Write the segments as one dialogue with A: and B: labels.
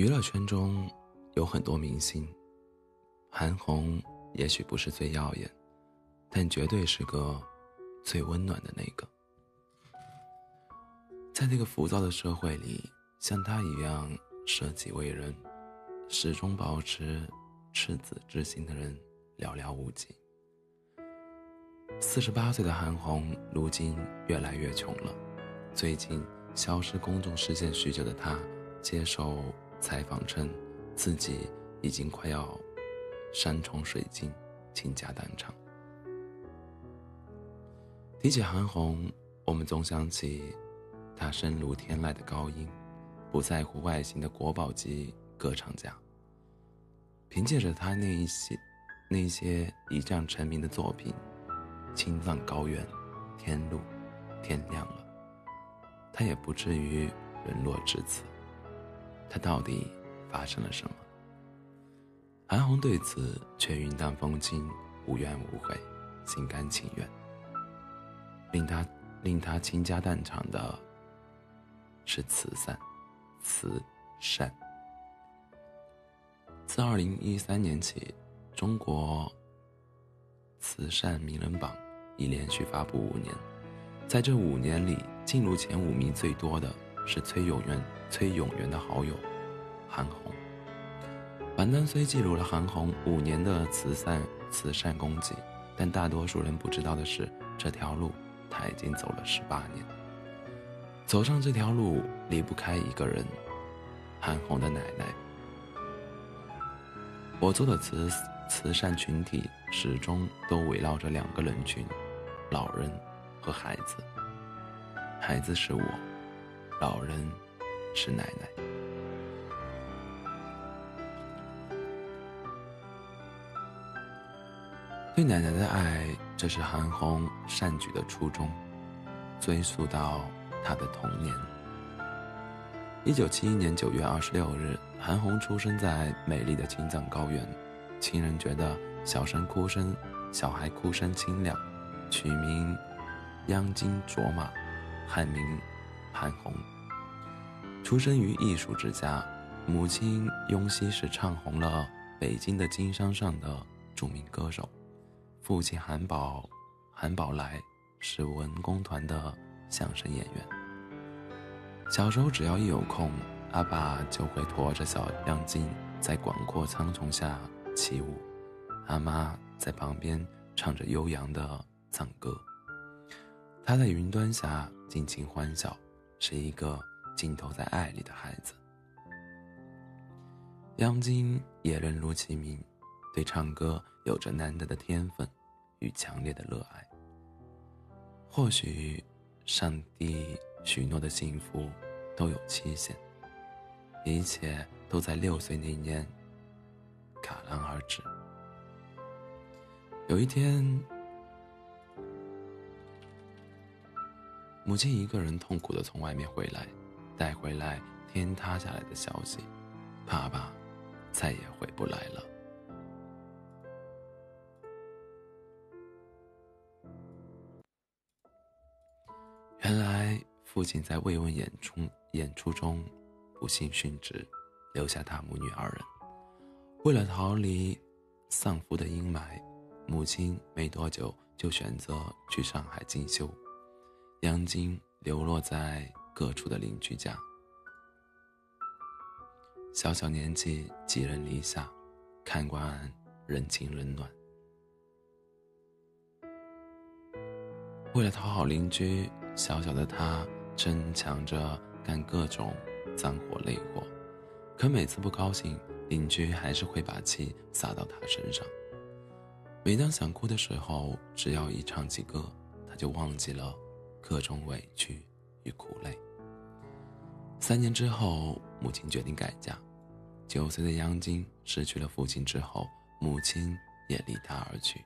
A: 娱乐圈中有很多明星，韩红也许不是最耀眼，但绝对是个最温暖的那个。在那个浮躁的社会里，像她一样舍己为人，始终保持赤子之心的人寥寥无几。四十八岁的韩红，如今越来越穷了。最近消失公众视线许久的她，接受采访称，自己已经快要山穷水尽，倾家荡产。提起韩红，我们总想起她声如天籁的高音，不在乎外形的国宝级歌唱家。凭借着她那一些那些一战成名的作品，《青藏高原》《天路》《天亮了》。他也不至于沦落至此。他到底发生了什么？韩红对此却云淡风轻，无怨无悔，心甘情愿。令他令他倾家荡产的是慈善，慈善。自二零一三年起，中国慈善名人榜已连续发布五年，在这五年里。进入前五名最多的是崔永元，崔永元的好友韩红。榜单虽记录了韩红五年的慈善慈善功绩，但大多数人不知道的是，这条路他已经走了十八年。走上这条路离不开一个人，韩红的奶奶。我做的慈慈善群体始终都围绕着两个人群：老人和孩子。孩子是我，老人是奶奶。对奶奶的爱，这是韩红善举的初衷，追溯到她的童年。一九七一年九月二十六日，韩红出生在美丽的青藏高原，亲人觉得小声哭声，小孩哭声清亮，取名央金卓玛。汉名韩红，出生于艺术之家，母亲雍熙是唱红了北京的经商上的著名歌手，父亲韩宝韩宝来是文工团的相声演员。小时候只要一有空，阿爸就会驮着小亮晶在广阔苍穹下起舞，阿妈在旁边唱着悠扬的藏歌。他在云端下尽情欢笑，是一个浸透在爱里的孩子。央金也人如其名，对唱歌有着难得的天分与强烈的热爱。或许，上帝许诺的幸福都有期限，一切都在六岁那年戛然而止。有一天。母亲一个人痛苦的从外面回来，带回来天塌下来的消息：爸爸再也回不来了。原来父亲在慰问演出演出中不幸殉职，留下他母女二人。为了逃离丧夫的阴霾，母亲没多久就选择去上海进修。杨晶流落在各处的邻居家，小小年纪寄人篱下，看惯人情冷暖。为了讨好邻居，小小的他争抢着干各种脏活累活，可每次不高兴，邻居还是会把气撒到他身上。每当想哭的时候，只要一唱起歌，他就忘记了。各种委屈与苦累。三年之后，母亲决定改嫁。九岁的杨晶失去了父亲之后，母亲也离他而去。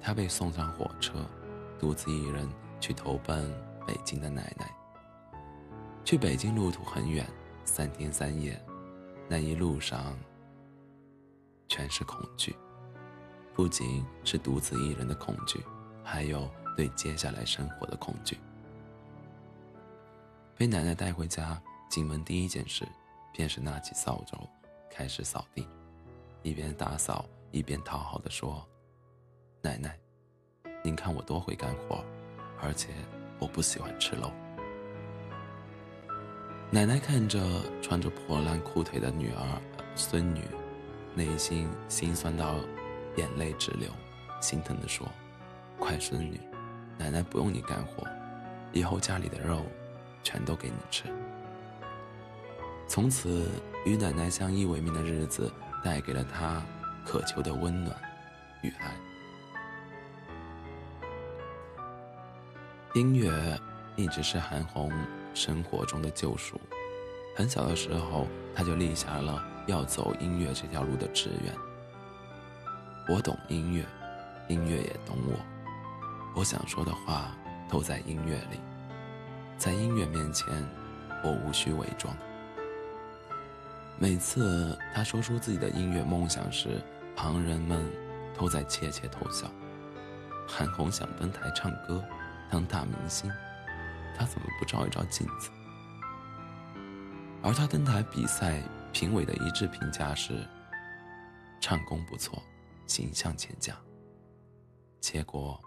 A: 他被送上火车，独自一人去投奔北京的奶奶。去北京路途很远，三天三夜，那一路上全是恐惧，不仅是独自一人的恐惧，还有。对接下来生活的恐惧，被奶奶带回家，进门第一件事便是拿起扫帚开始扫地，一边打扫一边讨好的说：“奶奶，您看我多会干活，而且我不喜欢吃肉。”奶奶看着穿着破烂裤腿的女儿、孙女，内心心酸到眼泪直流，心疼的说：“乖孙女，奶奶不用你干活，以后家里的肉全都给你吃。”从此，与奶奶相依为命的日子带给了她渴求的温暖与爱。音乐一直是韩红。生活中的救赎。很小的时候，他就立下了要走音乐这条路的志愿。我懂音乐，音乐也懂我。我想说的话都在音乐里，在音乐面前，我无需伪装。每次他说出自己的音乐梦想时，旁人们都在窃窃偷笑。韩红想登台唱歌，当大明星。他怎么不照一照镜子？而他登台比赛，评委的一致评价是：唱功不错，形象欠佳。结果，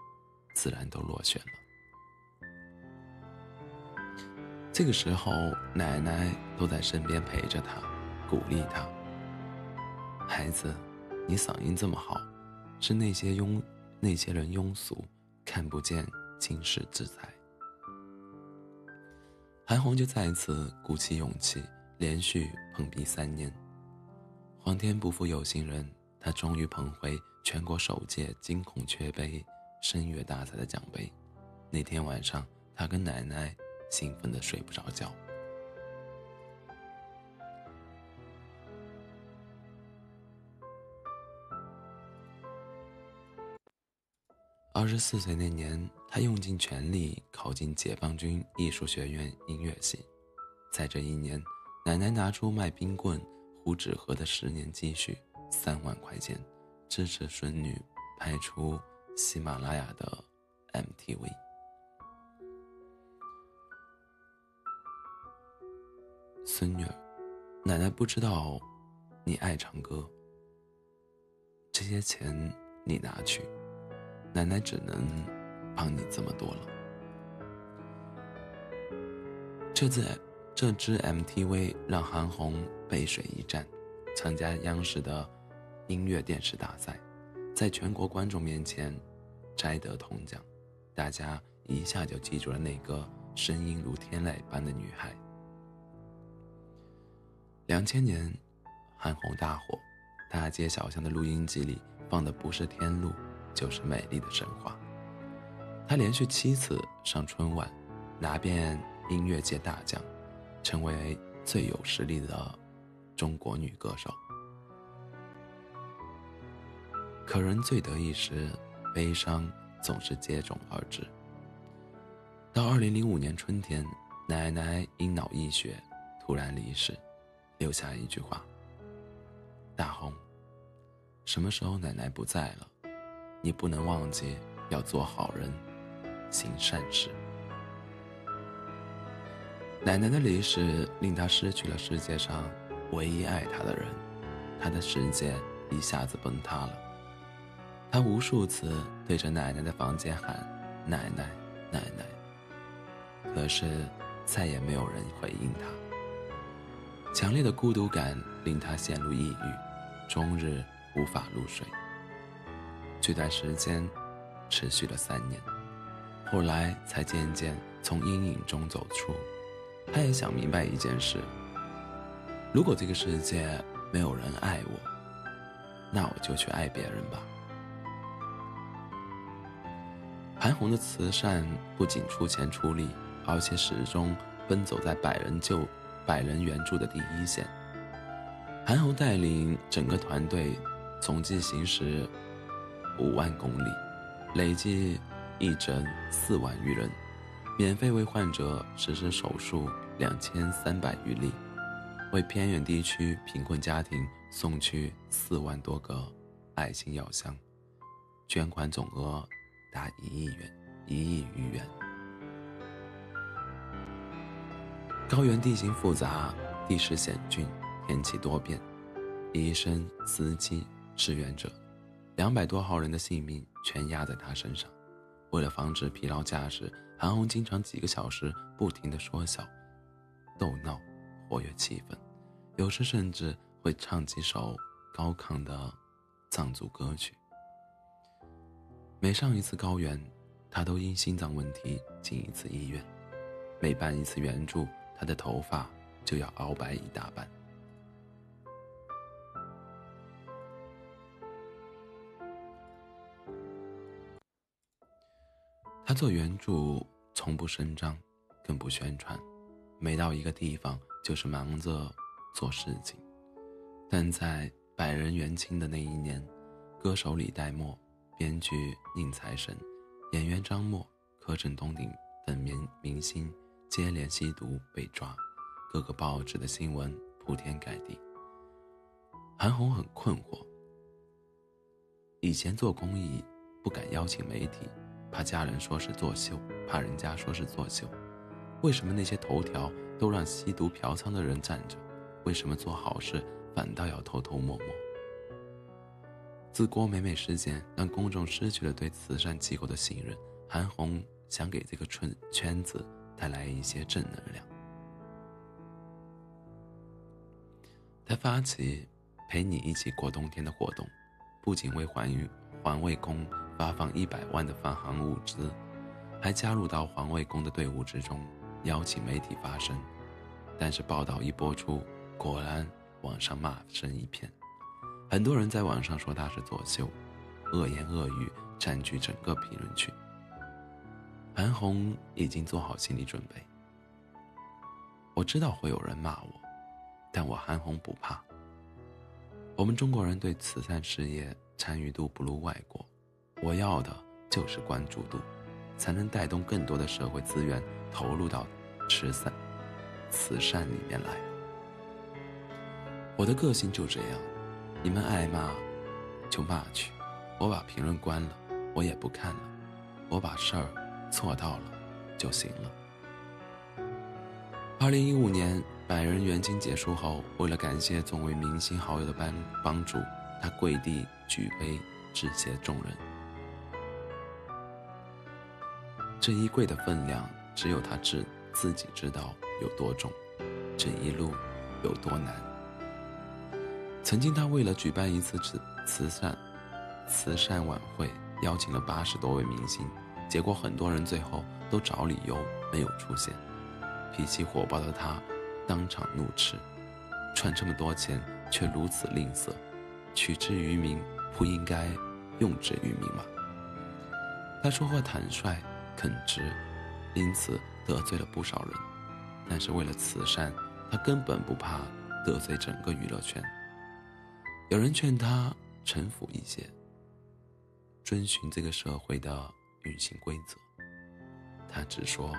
A: 自然都落选了。这个时候，奶奶都在身边陪着他，鼓励他：“孩子，你嗓音这么好，是那些庸那些人庸俗，看不见惊世之才。”韩红就再次鼓起勇气，连续碰壁三年。皇天不负有心人，他终于捧回全国首届金孔雀杯声乐大赛的奖杯。那天晚上，他跟奶奶兴奋的睡不着觉。二十四岁那年。他用尽全力考进解放军艺术学院音乐系，在这一年，奶奶拿出卖冰棍、糊纸盒的十年积蓄三万块钱，支持孙女拍出喜马拉雅的 MTV。孙女，奶奶不知道你爱唱歌，这些钱你拿去，奶奶只能。帮你这么多了。这次这支 MTV 让韩红背水一战，参加央视的音乐电视大赛，在全国观众面前摘得铜奖，大家一下就记住了那个声音如天籁般的女孩。两千年，韩红大火，大街小巷的录音机里放的不是天路，就是美丽的神话。她连续七次上春晚，拿遍音乐界大奖，成为最有实力的中国女歌手。可人最得意时，悲伤总是接踵而至。到二零零五年春天，奶奶因脑溢血突然离世，留下一句话：“大红，什么时候奶奶不在了，你不能忘记要做好人。”行善事。奶奶的离世令他失去了世界上唯一爱他的人，他的世界一下子崩塌了。他无数次对着奶奶的房间喊“奶奶，奶奶”，可是再也没有人回应他。强烈的孤独感令他陷入抑郁，终日无法入睡。这段时间持续了三年。后来才渐渐从阴影中走出，他也想明白一件事：如果这个世界没有人爱我，那我就去爱别人吧。韩红的慈善不仅出钱出力，而且始终奔走在百人救、百人援助的第一线。韩红带领整个团队，总计行驶五万公里，累计。义诊四万余人，免费为患者实施手术两千三百余例，为偏远地区贫困家庭送去四万多个爱心药箱，捐款总额达一亿元，一亿高原地形复杂，地势险峻，天气多变，医生、司机、志愿者，两百多号人的性命全压在他身上。为了防止疲劳驾驶，韩红经常几个小时不停地说笑、逗闹，活跃气氛，有时甚至会唱几首高亢的藏族歌曲。每上一次高原，他都因心脏问题进一次医院；每办一次援助，他的头发就要熬白一大半。他做原著从不声张，更不宣传，每到一个地方就是忙着做事情。但在百人元清的那一年，歌手李代沫、编剧宁财神、演员张默、柯震东等明明星接连吸毒被抓，各个报纸的新闻铺天盖地。韩红很困惑，以前做公益不敢邀请媒体。怕家人说是作秀，怕人家说是作秀。为什么那些头条都让吸毒嫖娼的人站着？为什么做好事反倒要偷偷摸摸？自郭美美事件让公众失去了对慈善机构的信任，韩红想给这个圈圈子带来一些正能量。他发起陪你一起过冬天的活动，不仅为环宇环卫工。发放一百万的防寒物资，还加入到环卫工的队伍之中，邀请媒体发声。但是报道一播出，果然网上骂声一片，很多人在网上说他是作秀，恶言恶语占据整个评论区。韩红已经做好心理准备，我知道会有人骂我，但我韩红不怕。我们中国人对慈善事业参与度不如外国。我要的就是关注度，才能带动更多的社会资源投入到慈善、慈善里面来。我的个性就这样，你们爱骂就骂去，我把评论关了，我也不看了，我把事儿做到了就行了。二零一五年百人援金结束后，为了感谢众位明星好友的帮帮助，他跪地举杯致谢众人。这一跪的分量，只有他自自己知道有多重，这一路有多难。曾经，他为了举办一次慈慈善慈善晚会，邀请了八十多位明星，结果很多人最后都找理由没有出现。脾气火爆的他当场怒斥：“赚这么多钱却如此吝啬，取之于民不应该用之于民吗？”他说话坦率。肯直，因此得罪了不少人。但是为了慈善，他根本不怕得罪整个娱乐圈。有人劝他臣服一些，遵循这个社会的运行规则。他只说：“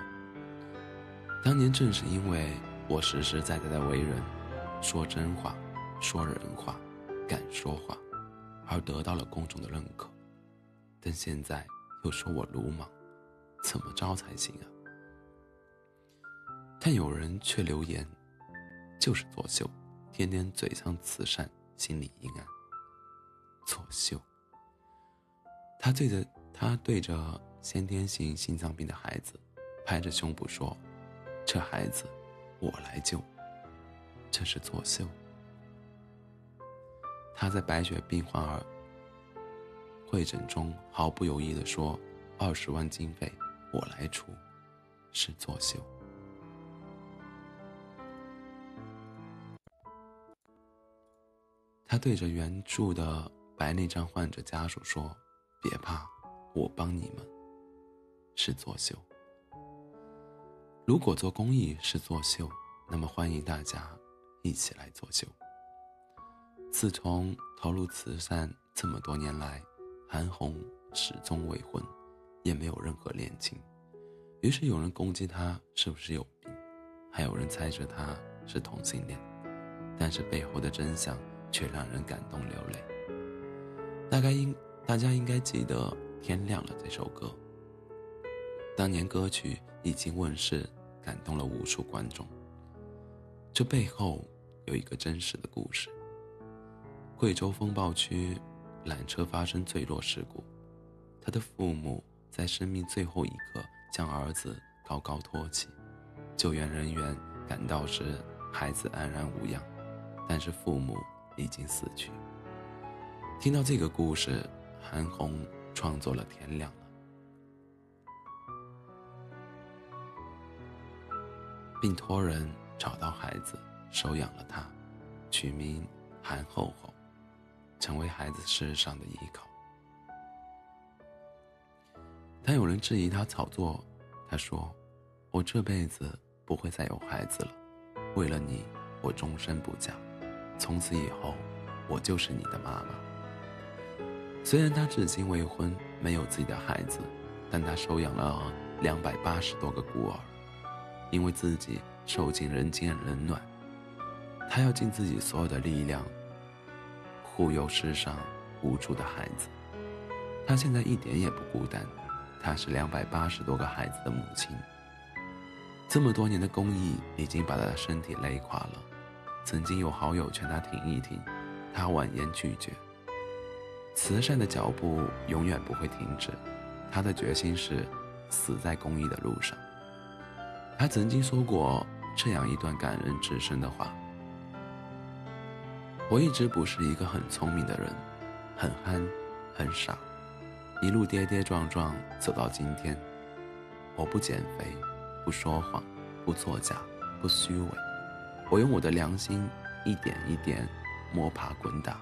A: 当年正是因为我实实在在的为人，说真话，说人话，敢说话，而得到了公众的认可。但现在又说我鲁莽。”怎么着才行啊？但有人却留言，就是作秀，天天嘴上慈善，心里阴暗。作秀。他对着他对着先天性心脏病的孩子，拍着胸脯说：“这孩子，我来救。”这是作秀。他在白血病患儿会诊中毫不犹豫地说：“二十万经费。”我来出，是作秀。他对着援助的白内障患者家属说：“别怕，我帮你们。”是作秀。如果做公益是作秀，那么欢迎大家一起来作秀。自从投入慈善这么多年来，韩红始终未婚。也没有任何恋情，于是有人攻击她是不是有病，还有人猜测她是同性恋，但是背后的真相却让人感动流泪。大概应大家应该记得《天亮了》这首歌，当年歌曲一经问世，感动了无数观众。这背后有一个真实的故事。贵州风暴区缆车发生坠落事故，他的父母在生命最后一刻将儿子高高托起，救援人员赶到时，孩子安然无恙，但是父母已经死去。听到这个故事，韩红创作了《天亮了》，并托人找到孩子，收养了他，取名韩厚厚，成为孩子世上的依靠。当有人质疑他炒作，他说：“我这辈子不会再有孩子了，为了你，我终身不嫁，从此以后，我就是你的妈妈。”虽然他至今未婚，没有自己的孩子，但他收养了两百八十多个孤儿，因为自己受尽人间冷暖，他要尽自己所有的力量护佑世上无助的孩子。他现在一点也不孤单，他是两百八十多个孩子的母亲。这么多年的公益已经把他的身体累垮了，曾经有好友劝他停一停，他婉言拒绝。慈善的脚步永远不会停止，他的决心是死在公益的路上。他曾经说过这样一段感人至深的话：“我一直不是一个很聪明的人，很憨，很傻，一路跌跌撞撞走到今天。我不减肥，不说谎，不作假，不虚伪，我用我的良心一点一点摸爬滚打。”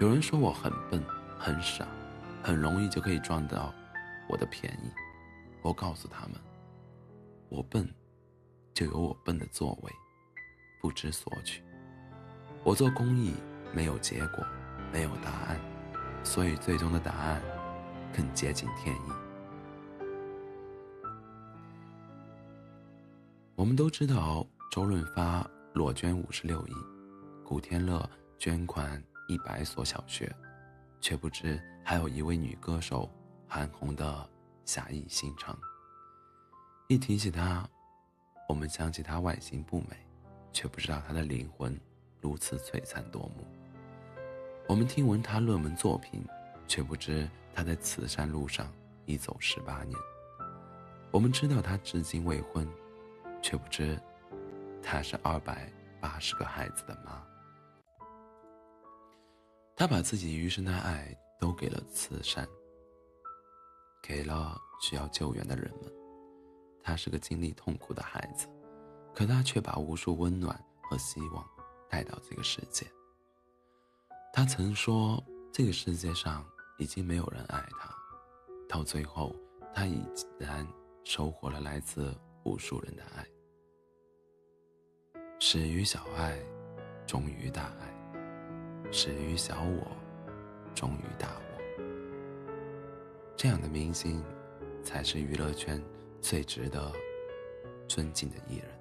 A: 有人说我很笨、很傻，很容易就可以赚到我的便宜。我告诉他们，我笨，就有我笨的作为，不知索取。我做公益没有结果，没有答案，所以最终的答案更接近天意。我们都知道，周润发裸捐五十六亿，古天乐捐款。一百所小学，却不知还有一位女歌手韩红的侠义心肠。一提起她，我们想起她外形不美，却不知道她的灵魂如此璀璨夺目。我们听闻她热门作品，却不知她在慈善路上已走十八年。我们知道她至今未婚，却不知她是二百八十个孩子的妈。他把自己余生的爱都给了慈善，给了需要救援的人们。他是个经历痛苦的孩子，可他却把无数温暖和希望带到这个世界。他曾说，这个世界上已经没有人爱他，到最后，他已然收获了来自无数人的爱。始于小爱，终于大爱。始于小我，终于大我。这样的明星，才是娱乐圈最值得尊敬的艺人。